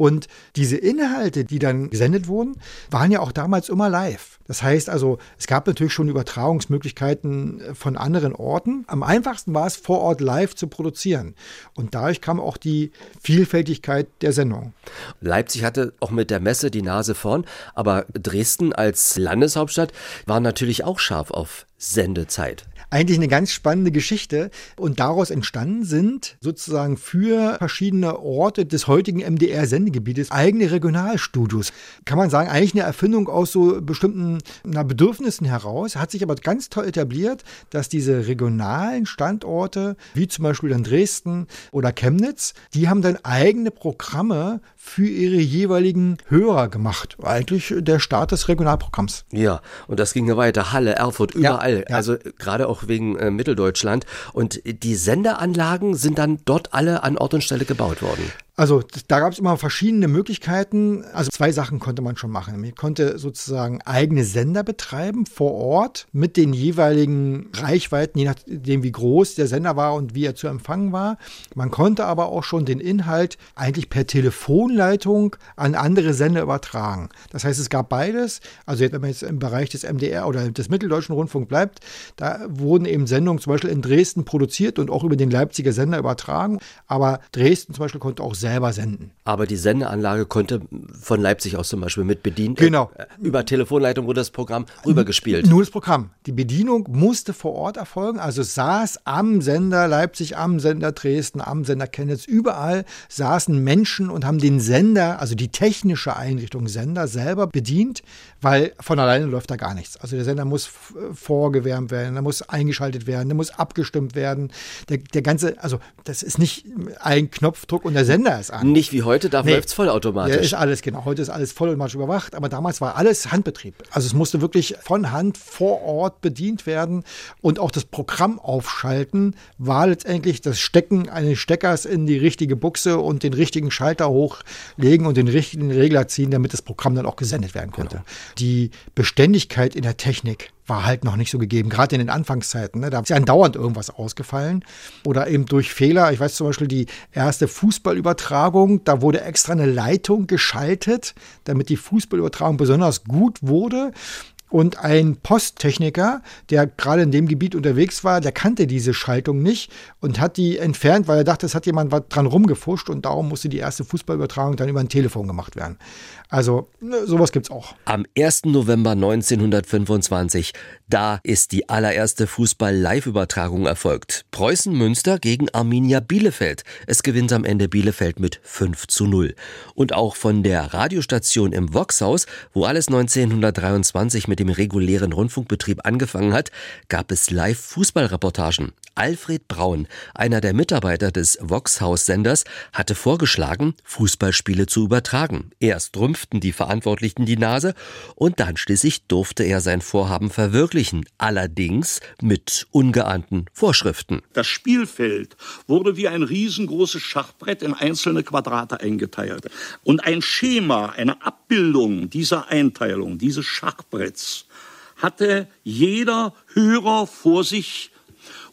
Und diese Inhalte, die dann gesendet wurden, waren ja auch damals immer live. Das heißt also, es gab natürlich schon Übertragungsmöglichkeiten von anderen Orten. Am einfachsten war es, vor Ort live zu produzieren. Und dadurch kam auch die Vielfältigkeit der Sendung. Leipzig hatte auch mit der Messe die Nase vorn, aber Dresden als Landeshauptstadt war natürlich auch scharf auf Sendezeit eigentlich eine ganz spannende Geschichte. Und daraus entstanden sind sozusagen für verschiedene Orte des heutigen MDR-Sendegebietes eigene Regionalstudios. Kann man sagen, eigentlich eine Erfindung aus so bestimmten na, Bedürfnissen heraus, hat sich aber ganz toll etabliert, dass diese regionalen Standorte, wie zum Beispiel in Dresden oder Chemnitz, die haben dann eigene Programme für ihre jeweiligen Hörer gemacht. Eigentlich der Start des Regionalprogramms. Ja, und das ging ja weiter. Halle, Erfurt, überall. Ja, ja. Also gerade auch wegen äh, Mitteldeutschland. Und die Sendeanlagen sind dann dort alle an Ort und Stelle gebaut worden. Also da gab es immer verschiedene Möglichkeiten. Also zwei Sachen konnte man schon machen. Man konnte sozusagen eigene Sender betreiben vor Ort mit den jeweiligen Reichweiten, je nachdem wie groß der Sender war und wie er zu empfangen war. Man konnte aber auch schon den Inhalt eigentlich per Telefonleitung an andere Sender übertragen. Das heißt, es gab beides. Also wenn man jetzt im Bereich des MDR oder des Mitteldeutschen Rundfunk bleibt, da wurden eben Sendungen zum Beispiel in Dresden produziert und auch über den Leipziger Sender übertragen. Aber Dresden zum Beispiel konnte auch selber selber senden. Aber die Sendeanlage konnte von Leipzig aus zum Beispiel mit bedient. Genau. Äh, über Telefonleitung wurde das Programm rübergespielt. Nur das Programm. Die Bedienung musste vor Ort erfolgen. Also saß am Sender Leipzig, am Sender Dresden, am Sender Chemnitz, überall saßen Menschen und haben den Sender, also die technische Einrichtung Sender selber bedient, weil von alleine läuft da gar nichts. Also der Sender muss vorgewärmt werden, der muss eingeschaltet werden, der muss abgestimmt werden. Der, der ganze, also das ist nicht ein Knopfdruck und der Sender ist an. Nicht wie heute, da nee. läuft es vollautomatisch. Ja, ist alles, genau. Heute ist alles vollautomatisch überwacht, aber damals war alles Handbetrieb. Also es musste wirklich von Hand vor Ort bedient werden und auch das Programm aufschalten war letztendlich das Stecken eines Steckers in die richtige Buchse und den richtigen Schalter hochlegen und den richtigen Regler ziehen, damit das Programm dann auch gesendet werden konnte. Genau. Die Beständigkeit in der Technik war halt noch nicht so gegeben, gerade in den Anfangszeiten. Ne? Da ist ja andauernd irgendwas ausgefallen. Oder eben durch Fehler. Ich weiß zum Beispiel die erste Fußballübertragung, da wurde extra eine Leitung geschaltet, damit die Fußballübertragung besonders gut wurde. Und ein Posttechniker, der gerade in dem Gebiet unterwegs war, der kannte diese Schaltung nicht und hat die entfernt, weil er dachte, es hat jemand was dran rumgefuscht und darum musste die erste Fußballübertragung dann über ein Telefon gemacht werden. Also ne, sowas gibt's auch. Am 1. November 1925, da ist die allererste Fußball-Live-Übertragung erfolgt. Preußen Münster gegen Arminia Bielefeld. Es gewinnt am Ende Bielefeld mit 5 zu 0. Und auch von der Radiostation im Voxhaus, wo alles 1923 mit dem regulären Rundfunkbetrieb angefangen hat, gab es Live-Fußballreportagen. Alfred Braun, einer der Mitarbeiter des Voxhaus-Senders, hatte vorgeschlagen, Fußballspiele zu übertragen. Erst rümpften die Verantwortlichen die Nase und dann schließlich durfte er sein Vorhaben verwirklichen, allerdings mit ungeahnten Vorschriften. Das Spielfeld wurde wie ein riesengroßes Schachbrett in einzelne Quadrate eingeteilt. Und ein Schema, eine Abbildung dieser Einteilung, dieses Schachbretts, hatte jeder Hörer vor sich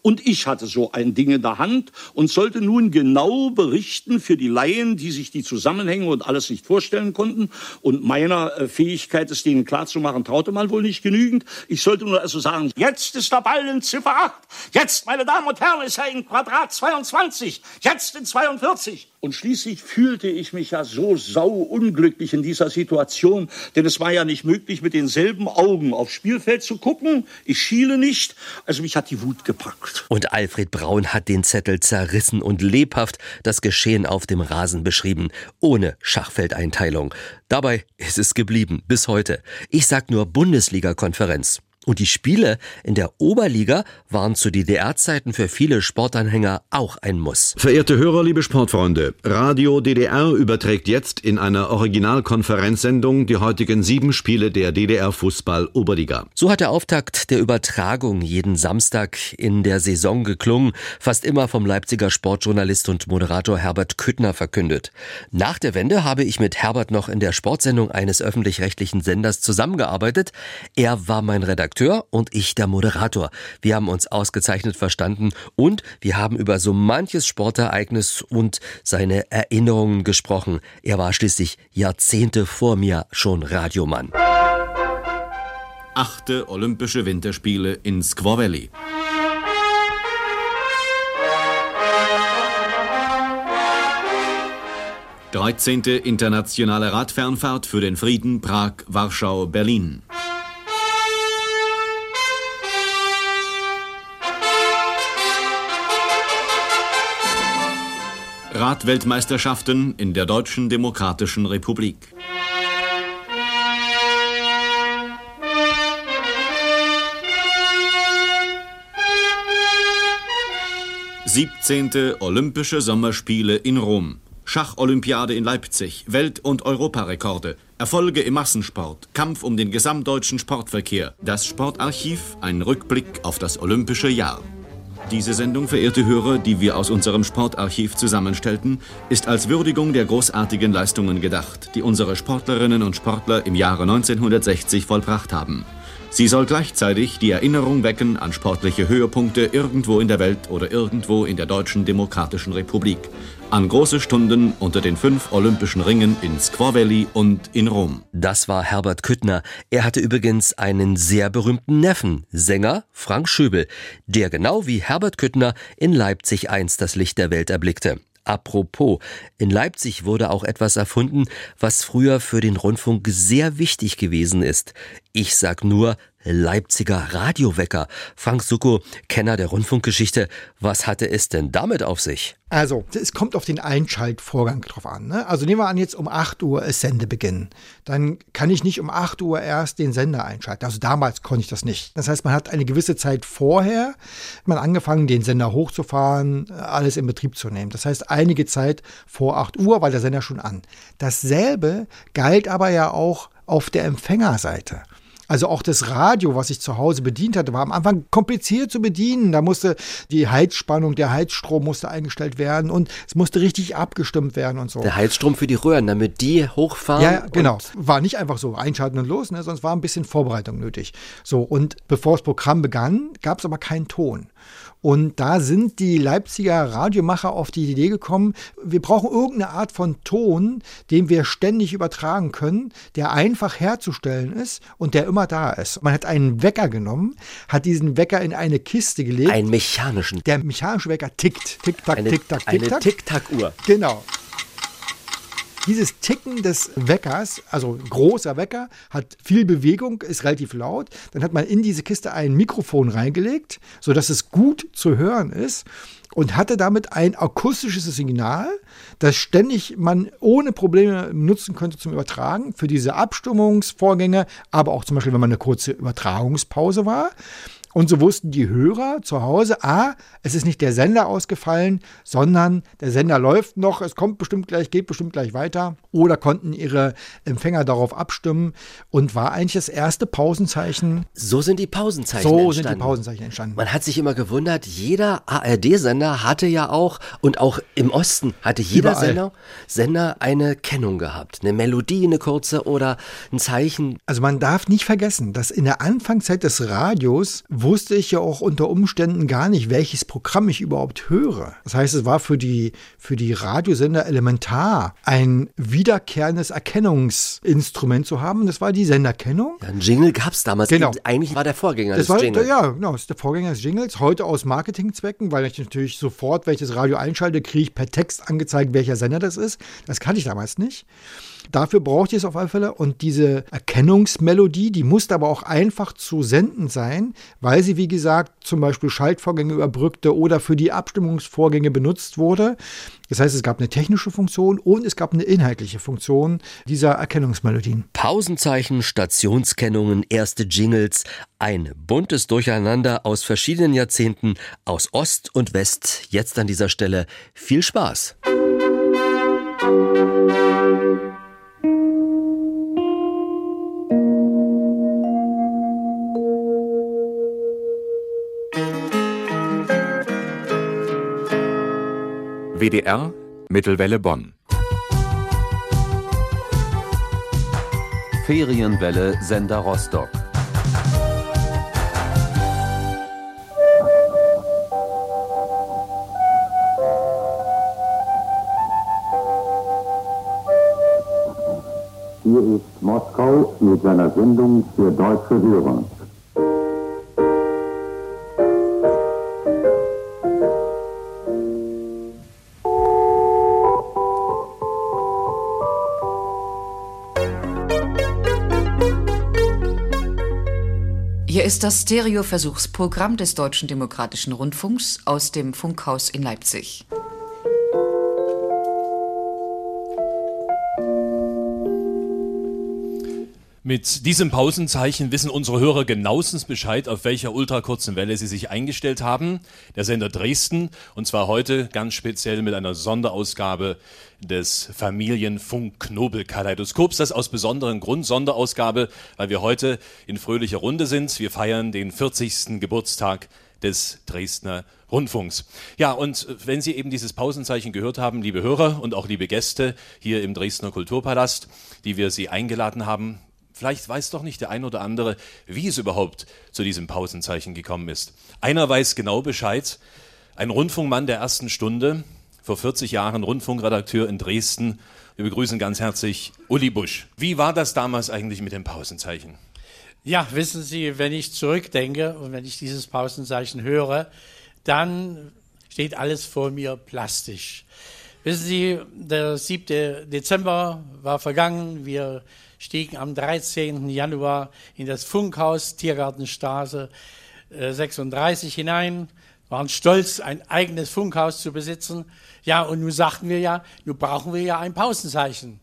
und ich hatte so ein Ding in der Hand und sollte nun genau berichten für die Laien, die sich die Zusammenhänge und alles nicht vorstellen konnten. Und meiner äh, Fähigkeit, es denen klarzumachen, traute man wohl nicht genügend. Ich sollte nur also sagen, jetzt ist der Ball in Ziffer 8. Jetzt, meine Damen und Herren, ist er in Quadrat 22. Jetzt in 42. Und schließlich fühlte ich mich ja so sauunglücklich in dieser Situation, denn es war ja nicht möglich, mit denselben Augen aufs Spielfeld zu gucken. Ich schiele nicht, also mich hat die Wut gepackt. Und Alfred Braun hat den Zettel zerrissen und lebhaft das Geschehen auf dem Rasen beschrieben, ohne Schachfeldeinteilung. Dabei ist es geblieben, bis heute. Ich sag nur Bundesliga-Konferenz. Und die Spiele in der Oberliga waren zu DDR-Zeiten für viele Sportanhänger auch ein Muss. Verehrte Hörer, liebe Sportfreunde, Radio DDR überträgt jetzt in einer Originalkonferenzsendung die heutigen sieben Spiele der DDR Fußball Oberliga. So hat der Auftakt der Übertragung jeden Samstag in der Saison geklungen, fast immer vom Leipziger Sportjournalist und Moderator Herbert Küttner verkündet. Nach der Wende habe ich mit Herbert noch in der Sportsendung eines öffentlich-rechtlichen Senders zusammengearbeitet. Er war mein Redakteur Redakteur und ich der Moderator. Wir haben uns ausgezeichnet verstanden und wir haben über so manches Sportereignis und seine Erinnerungen gesprochen. Er war schließlich Jahrzehnte vor mir schon Radiomann. Achte Olympische Winterspiele in Squaw Valley. Dreizehnte internationale Radfernfahrt für den Frieden Prag, Warschau, Berlin. Radweltmeisterschaften in der Deutschen Demokratischen Republik. Siebzehnte Olympische Sommerspiele in Rom. Schacholympiade in Leipzig, Welt- und Europarekorde, Erfolge im Massensport, Kampf um den gesamtdeutschen Sportverkehr, das Sportarchiv, ein Rückblick auf das olympische Jahr. Diese Sendung, verehrte Hörer, die wir aus unserem Sportarchiv zusammenstellten, ist als Würdigung der großartigen Leistungen gedacht, die unsere Sportlerinnen und Sportler im Jahre 1960 vollbracht haben. Sie soll gleichzeitig die Erinnerung wecken an sportliche Höhepunkte irgendwo in der Welt oder irgendwo in der Deutschen Demokratischen Republik, an große Stunden unter den fünf Olympischen Ringen in Squaw Valley und in Rom. Das war Herbert Küttner. Er hatte übrigens einen sehr berühmten Neffen, Sänger Frank Schöbel, der genau wie Herbert Küttner in Leipzig einst das Licht der Welt erblickte. Apropos, in Leipzig wurde auch etwas erfunden, was früher für den Rundfunk sehr wichtig gewesen ist. Ich sag nur Leipziger Radiowecker. Frank Sucko, Kenner der Rundfunkgeschichte, was hatte es denn damit auf sich? Also, es kommt auf den Einschaltvorgang drauf an. Ne? Also nehmen wir an, jetzt um 8 Uhr ist Sendebeginn. Dann kann ich nicht um 8 Uhr erst den Sender einschalten. Also damals konnte ich das nicht. Das heißt, man hat eine gewisse Zeit vorher man angefangen, den Sender hochzufahren, alles in Betrieb zu nehmen. Das heißt, einige Zeit vor 8 Uhr war der Sender schon an. Dasselbe galt aber ja auch auf der Empfängerseite. Also auch das Radio, was ich zu Hause bedient hatte, war am Anfang kompliziert zu bedienen. Da musste die Heizspannung, der Heizstrom musste eingestellt werden und es musste richtig abgestimmt werden und so. Der Heizstrom für die Röhren, damit die hochfahren. Ja, genau. War nicht einfach so einschalten und los, ne, sonst war ein bisschen Vorbereitung nötig. So, und bevor das Programm begann, gab es aber keinen Ton. Und da sind die Leipziger Radiomacher auf die Idee gekommen, wir brauchen irgendeine Art von Ton, den wir ständig übertragen können, der einfach herzustellen ist und der immer da ist. Man hat einen Wecker genommen, hat diesen Wecker in eine Kiste gelegt. Einen mechanischen. Der mechanische Wecker tickt. Tick, tack, eine, tick, tack, tick, Eine tack. Tick-Tack-Uhr. Genau. Dieses Ticken des Weckers, also großer Wecker, hat viel Bewegung, ist relativ laut. Dann hat man in diese Kiste ein Mikrofon reingelegt, sodass es gut zu hören ist. und hatte damit ein akustisches Signal, das ständig man ohne Probleme nutzen könnte zum Übertragen für diese Abstimmungsvorgänge, aber auch zum Beispiel, wenn man eine kurze Übertragungspause war. Und so wussten die Hörer zu Hause, ah, es ist nicht der Sender ausgefallen, sondern der Sender läuft noch, es kommt bestimmt gleich, geht bestimmt gleich weiter. Oder konnten ihre Empfänger darauf abstimmen und war eigentlich das erste Pausenzeichen. So sind die Pausenzeichen so entstanden. sind die Pausenzeichen entstanden. Man hat sich immer gewundert, jeder ARD-Sender hatte ja auch, und auch im Osten hatte jeder Sender, Sender eine Kennung gehabt. Eine Melodie, eine kurze oder ein Zeichen. Also man darf nicht vergessen, dass in der Anfangszeit des Radios wusste ich ja auch unter Umständen gar nicht, welches Programm ich überhaupt höre. Das heißt, es war für die, für die Radiosender elementar, ein wiederkehrendes Erkennungsinstrument zu haben. Das war die Senderkennung. Ja, ein Jingle gab es damals. Genau. Eigentlich war der Vorgänger das des war, Jingles. Ja, genau, das ist der Vorgänger des Jingles. Heute aus Marketingzwecken, weil ich natürlich sofort, wenn ich das Radio einschalte, kriege ich per Text angezeigt, welcher Sender das ist. Das kannte ich damals nicht. Dafür braucht ihr es auf alle Fälle. Und diese Erkennungsmelodie, die musste aber auch einfach zu senden sein, weil sie, wie gesagt, zum Beispiel Schaltvorgänge überbrückte oder für die Abstimmungsvorgänge benutzt wurde. Das heißt, es gab eine technische Funktion und es gab eine inhaltliche Funktion dieser Erkennungsmelodien. Pausenzeichen, Stationskennungen, erste Jingles, ein buntes Durcheinander aus verschiedenen Jahrzehnten, aus Ost und West. Jetzt an dieser Stelle viel Spaß. WDR Mittelwelle Bonn. Ferienwelle Sender Rostock. Hier ist Moskau mit seiner Sendung für deutsche Hörer. Hier ist das Stereo-Versuchsprogramm des Deutschen Demokratischen Rundfunks aus dem Funkhaus in Leipzig. Mit diesem Pausenzeichen wissen unsere Hörer genauestens Bescheid, auf welcher ultrakurzen Welle sie sich eingestellt haben. Der Sender Dresden und zwar heute ganz speziell mit einer Sonderausgabe des Familienfunk-Knobel-Kaleidoskops. Das aus besonderem Grund Sonderausgabe, weil wir heute in fröhlicher Runde sind. Wir feiern den 40. Geburtstag des Dresdner Rundfunks. Ja, und wenn Sie eben dieses Pausenzeichen gehört haben, liebe Hörer und auch liebe Gäste hier im Dresdner Kulturpalast, die wir Sie eingeladen haben, Vielleicht weiß doch nicht der ein oder andere, wie es überhaupt zu diesem Pausenzeichen gekommen ist. Einer weiß genau Bescheid. Ein Rundfunkmann der ersten Stunde, vor 40 Jahren Rundfunkredakteur in Dresden. Wir begrüßen ganz herzlich Uli Busch. Wie war das damals eigentlich mit dem Pausenzeichen? Ja, wissen Sie, wenn ich zurückdenke und wenn ich dieses Pausenzeichen höre, dann steht alles vor mir plastisch. Wissen Sie, der 7. Dezember war vergangen. Wir stiegen am 13. Januar in das Funkhaus Tiergartenstraße äh, 36 hinein, waren stolz, ein eigenes Funkhaus zu besitzen. Ja, und nun sagten wir ja, nun brauchen wir ja ein Pausenzeichen.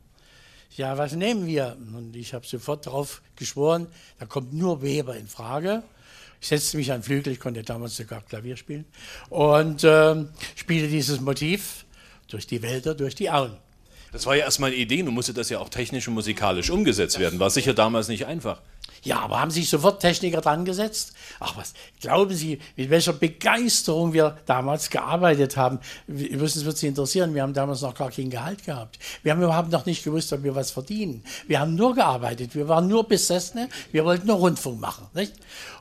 Ja, was nehmen wir? Und ich habe sofort darauf geschworen, da kommt nur Weber in Frage. Ich setzte mich an Flügel, ich konnte damals sogar Klavier spielen und äh, spielte dieses Motiv durch die Wälder, durch die Auen. Das war ja erstmal eine Idee, nun musste das ja auch technisch und musikalisch umgesetzt werden. War sicher damals nicht einfach. Ja, aber haben sich sofort Techniker dran gesetzt? Ach was, glauben Sie, mit welcher Begeisterung wir damals gearbeitet haben? Es wird Sie interessieren, wir haben damals noch gar kein Gehalt gehabt. Wir haben überhaupt noch nicht gewusst, ob wir was verdienen. Wir haben nur gearbeitet, wir waren nur Besessene, wir wollten nur Rundfunk machen. Nicht?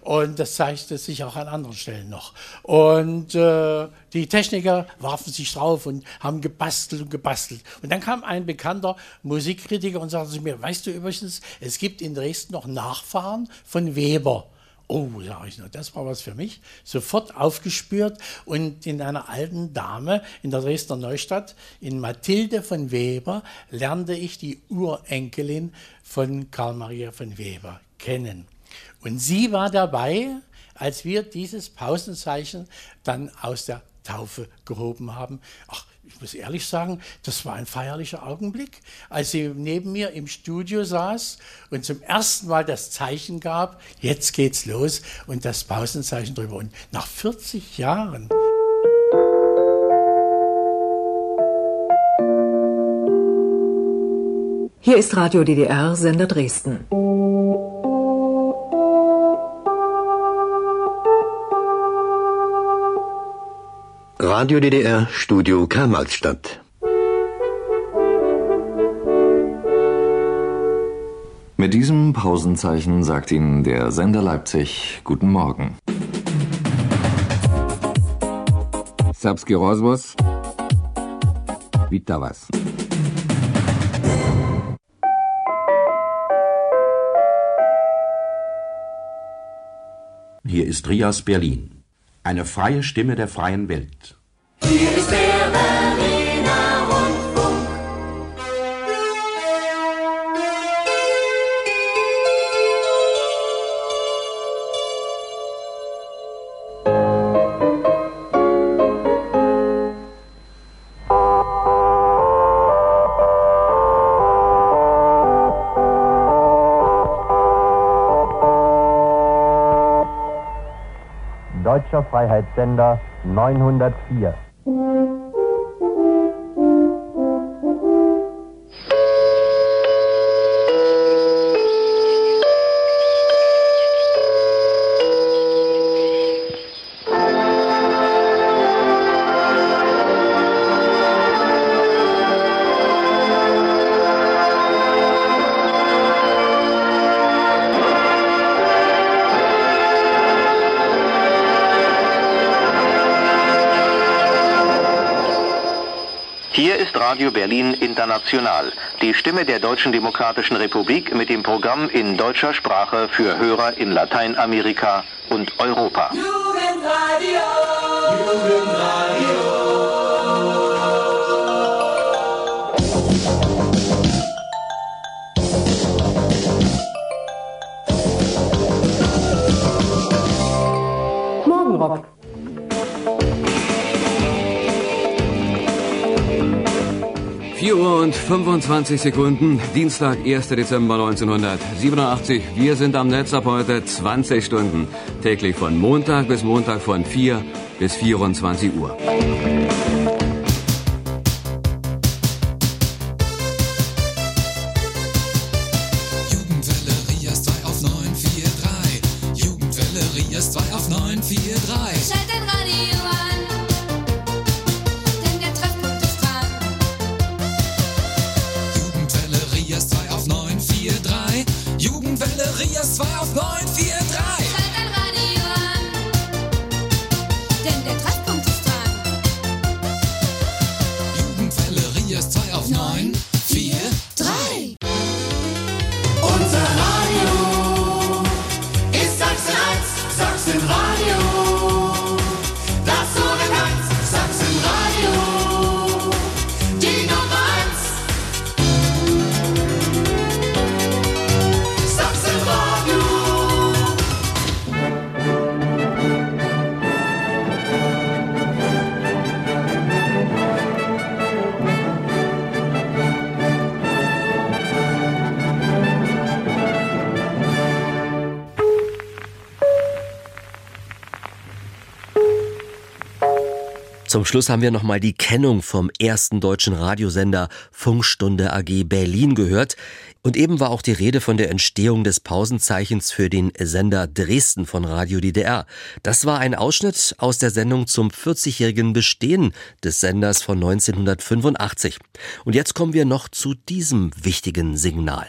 Und das zeigte sich auch an anderen Stellen noch. Und äh, die Techniker warfen sich drauf und haben gebastelt und gebastelt. Und dann kam ein bekannter Musikkritiker und sagte zu mir, weißt du übrigens, es gibt in Dresden noch Nachfahren von Weber. Oh, sag ich noch, das war was für mich. Sofort aufgespürt und in einer alten Dame in der Dresdner Neustadt, in Mathilde von Weber, lernte ich die Urenkelin von Karl Maria von Weber kennen. Und sie war dabei, als wir dieses Pausenzeichen dann aus der Taufe gehoben haben. Ach, ich muss ehrlich sagen, das war ein feierlicher Augenblick, als sie neben mir im Studio saß und zum ersten Mal das Zeichen gab, jetzt geht's los und das Pausenzeichen drüber. Und nach 40 Jahren. Hier ist Radio DDR, Sender Dresden. Radio DDR, Studio Karl-Marx-Stadt. Mit diesem Pausenzeichen sagt Ihnen der Sender Leipzig Guten Morgen. Serbski rozvoz. Vita vas. Hier ist Rias Berlin. Eine freie Stimme der freien Welt. Freiheitssender 904. Radio Berlin International, die Stimme der Deutschen Demokratischen Republik mit dem Programm in deutscher Sprache für Hörer in Lateinamerika und Europa. Jugendradio, Jugendradio. 4 Uhr und 25 Sekunden, Dienstag, 1. Dezember 1987. Wir sind am Netz ab heute 20 Stunden, täglich von Montag bis Montag von 4 bis 24 Uhr. Zum Schluss haben wir nochmal die Kennung vom ersten deutschen Radiosender Funkstunde AG Berlin gehört. Und eben war auch die Rede von der Entstehung des Pausenzeichens für den Sender Dresden von Radio DDR. Das war ein Ausschnitt aus der Sendung zum 40-jährigen Bestehen des Senders von 1985. Und jetzt kommen wir noch zu diesem wichtigen Signal.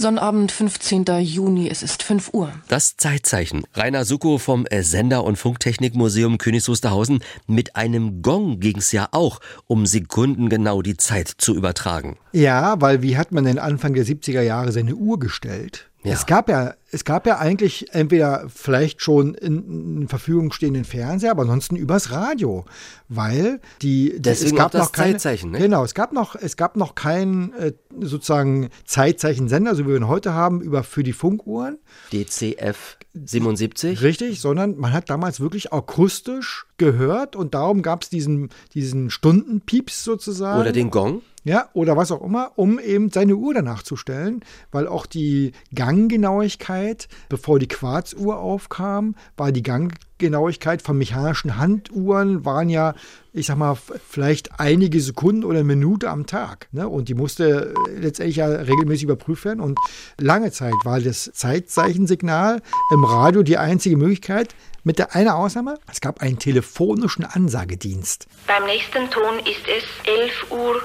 Sonnabend, 15. Juni, es ist 5 Uhr. Das Zeitzeichen. Rainer Suko vom äh, Sender- und Funktechnikmuseum Königs Wusterhausen. Mit einem Gong ging's ja auch, um sekundengenau die Zeit zu übertragen. Ja, weil wie hat man denn Anfang der 70er Jahre seine Uhr gestellt? Ja. Es gab ja es gab ja eigentlich entweder vielleicht schon in, in Verfügung stehenden Fernseher, aber ansonsten übers Radio, weil die, die Deswegen es gab noch keine, Zeitzeichen, ne? Genau, es gab noch es gab noch keinen äh, sozusagen Zeitzeichensender, so wie wir ihn heute haben, über für die Funkuhren. DCF 77. Richtig, sondern man hat damals wirklich akustisch gehört und darum gab es diesen, diesen Stundenpieps sozusagen. Oder den Gong. Ja, oder was auch immer, um eben seine Uhr danach zu stellen, weil auch die Ganggenauigkeit, bevor die Quarzuhr aufkam, war die Ganggenauigkeit von mechanischen Handuhren, waren ja, ich sag mal, vielleicht einige Sekunden oder eine Minute am Tag. Ne? Und die musste letztendlich ja regelmäßig überprüft werden. Und lange Zeit war das Zeitzeichensignal im Radio die einzige Möglichkeit, mit der einer Ausnahme, es gab einen telefonischen Ansagedienst. Beim nächsten Ton ist es 11 Uhr,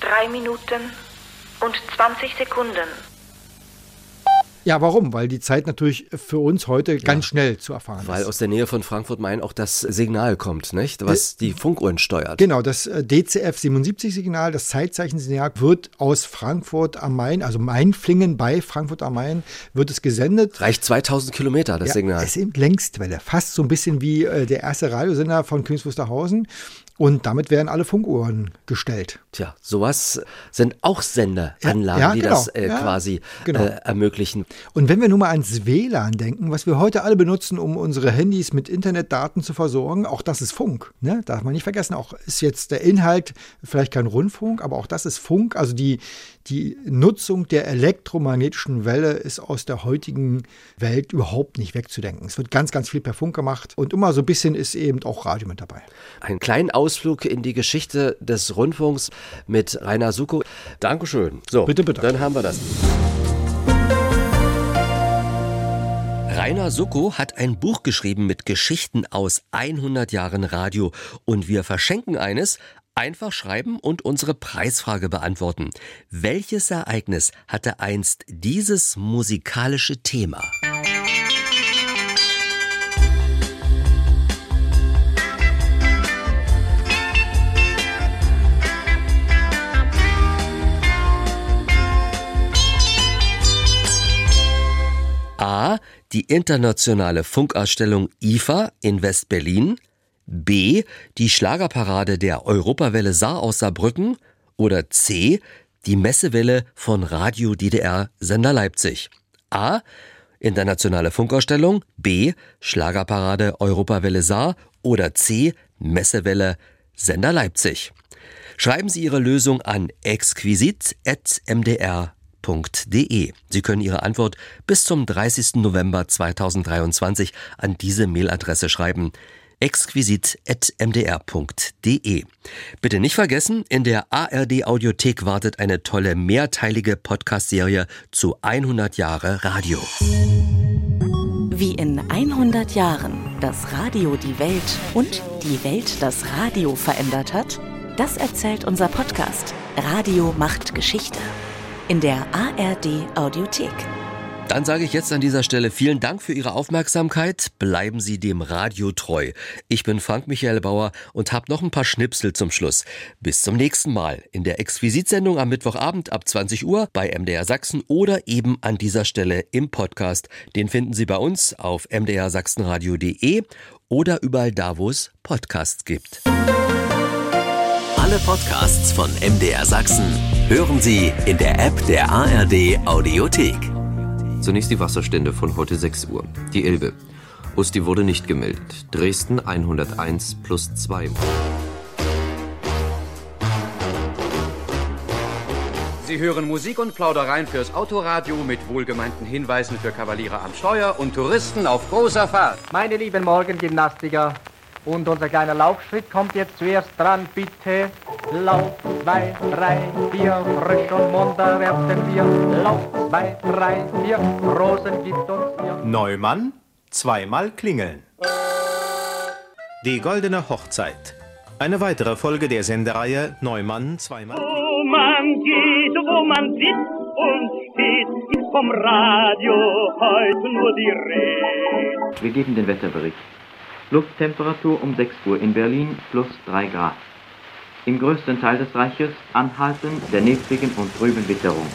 3 Minuten und 20 Sekunden. Ja, warum? Weil die Zeit natürlich für uns heute ganz schnell zu erfahren Weil ist. aus der Nähe von Frankfurt-Main auch das Signal kommt, nicht? Was die Funkuhren steuert. Genau, das äh, DCF-77-Signal, das Zeitzeichen-Signal, wird aus Frankfurt am Main, also Mainflingen bei Frankfurt am Main, wird es gesendet. Reicht 2000 Kilometer, das ja, Signal. Es ist eben Längstwelle, fast so ein bisschen wie äh, der erste Radiosender von Königs Wusterhausen. Und damit werden alle Funkuhren gestellt. Tja, sowas sind auch Senderanlagen, Ja, die genau. das äh, Ja, quasi genau. äh, ermöglichen. Und wenn wir nun mal ans WLAN denken, was wir heute alle benutzen, um unsere Handys mit Internetdaten zu versorgen, auch das ist Funk. Ne? Darf man nicht vergessen. Auch ist jetzt der Inhalt vielleicht kein Rundfunk, aber auch das ist Funk. Also die, die Nutzung der elektromagnetischen Welle ist aus der heutigen Welt überhaupt nicht wegzudenken. Es wird ganz, ganz viel per Funk gemacht und immer so ein bisschen ist eben auch Radio mit dabei. Einen kleinen Ausflug in die Geschichte des Rundfunks mit Rainer Suko. Dankeschön. So, bitte, bitte. Dann haben wir das. Rainer Sucko hat ein Buch geschrieben mit Geschichten aus 100 Jahren Radio und wir verschenken eines. Einfach schreiben und unsere Preisfrage beantworten. Welches Ereignis hatte einst dieses musikalische Thema? A. Die internationale Funkausstellung IFA in West-Berlin. B. Die Schlagerparade der Europawelle Saar aus Saarbrücken. Oder C. Die Messewelle von Radio DDR Sender Leipzig. A. Internationale Funkausstellung. B. Schlagerparade Europawelle Saar. Oder C. Messewelle Sender Leipzig. Schreiben Sie Ihre Lösung an exquisit.mdr www.mdr.de. Sie können Ihre Antwort bis zum 30. November 2023 an diese Mailadresse schreiben exquisit.mdr.de. Bitte nicht vergessen, in der ARD Audiothek wartet eine tolle mehrteilige Podcast-Serie zu 100 Jahre Radio. Wie in 100 Jahren das Radio die Welt und die Welt das Radio verändert hat, das erzählt unser Podcast Radio macht Geschichte in der ARD Audiothek. Dann sage ich jetzt an dieser Stelle vielen Dank für Ihre Aufmerksamkeit. Bleiben Sie dem Radio treu. Ich bin Frank Michael Bauer und habe noch ein paar Schnipsel zum Schluss. Bis zum nächsten Mal in der Exquisitsendung am Mittwochabend ab 20 Uhr bei MDR Sachsen oder eben an dieser Stelle im Podcast. Den finden Sie bei uns auf mdrsachsenradio.de oder überall da, wo es Podcasts gibt. Alle Podcasts von MDR Sachsen hören Sie in der App der ARD Audiothek. Zunächst die Wasserstände von heute 6 Uhr. Die Elbe. Osti wurde nicht gemeldet. Dresden 101 plus 2. Sie hören Musik und Plaudereien fürs Autoradio mit wohlgemeinten Hinweisen für Kavaliere am Steuer und Touristen auf großer Fahrt. Meine lieben Morgengymnastiker, und unser kleiner Laufschritt kommt jetzt zuerst dran, bitte. Lauf, zwei, drei, vier, frisch und munter werden wir. Lauf, zwei, drei, vier, Rosen gibt uns ihr. Neumann, zweimal klingeln. Die goldene Hochzeit. Eine weitere Folge der Sendereihe Neumann, zweimal klingeln. Wo man geht, wo man sitzt und steht, ist vom Radio heute nur die Rede. Wir geben den Wetterbericht. Lufttemperatur um 6 Uhr in Berlin plus 3 Grad. Im größten Teil des Reiches anhalten der nebeligen und trüben Witterung.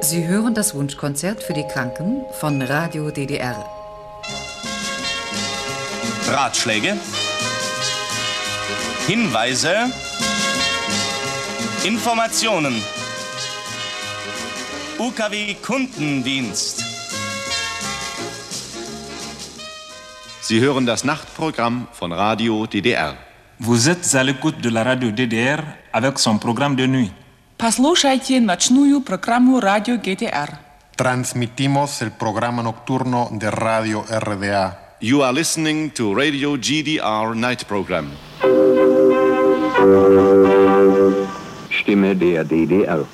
Sie hören das Wunschkonzert für die Kranken von Radio DDR. Ratschläge, Hinweise, Informationen. UKW Kundendienst. Sie hören das Nachtprogramm von Radio DDR. Vous êtes à l'écoute de la radio DDR avec son programme de nuit. Послушайте ночную программу радио GDR. Transmitimos el programa nocturno de Radio RDA. You are listening to Radio GDR Night Program. Stimme der DDR.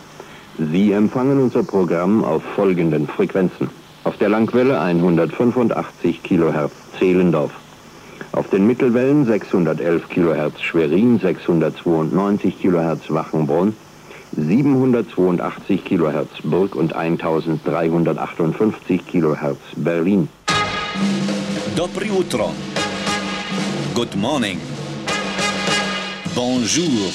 Sie empfangen unser Programm auf folgenden Frequenzen. Auf der Langwelle 185 kHz Zehlendorf. Auf den Mittelwellen 611 kHz Schwerin, 692 kHz Wachenbrunn, 782 kHz Burg und 1358 kHz Berlin. Dobry utro. Good morning. Bonjour.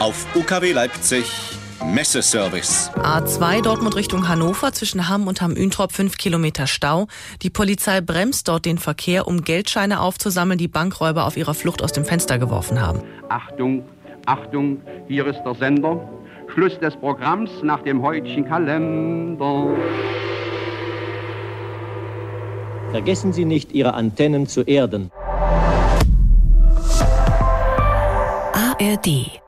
Auf UKW Leipzig Messeservice. A2 Dortmund Richtung Hannover zwischen Hamm und Hamm-Üntrop 5 Kilometer Stau. Die Polizei bremst dort den Verkehr, um Geldscheine aufzusammeln, die Bankräuber auf ihrer Flucht aus dem Fenster geworfen haben. Achtung, Achtung, hier ist der Sender. Schluss des Programms nach dem heutigen Kalender. Vergessen Sie nicht, Ihre Antennen zu erden. ARD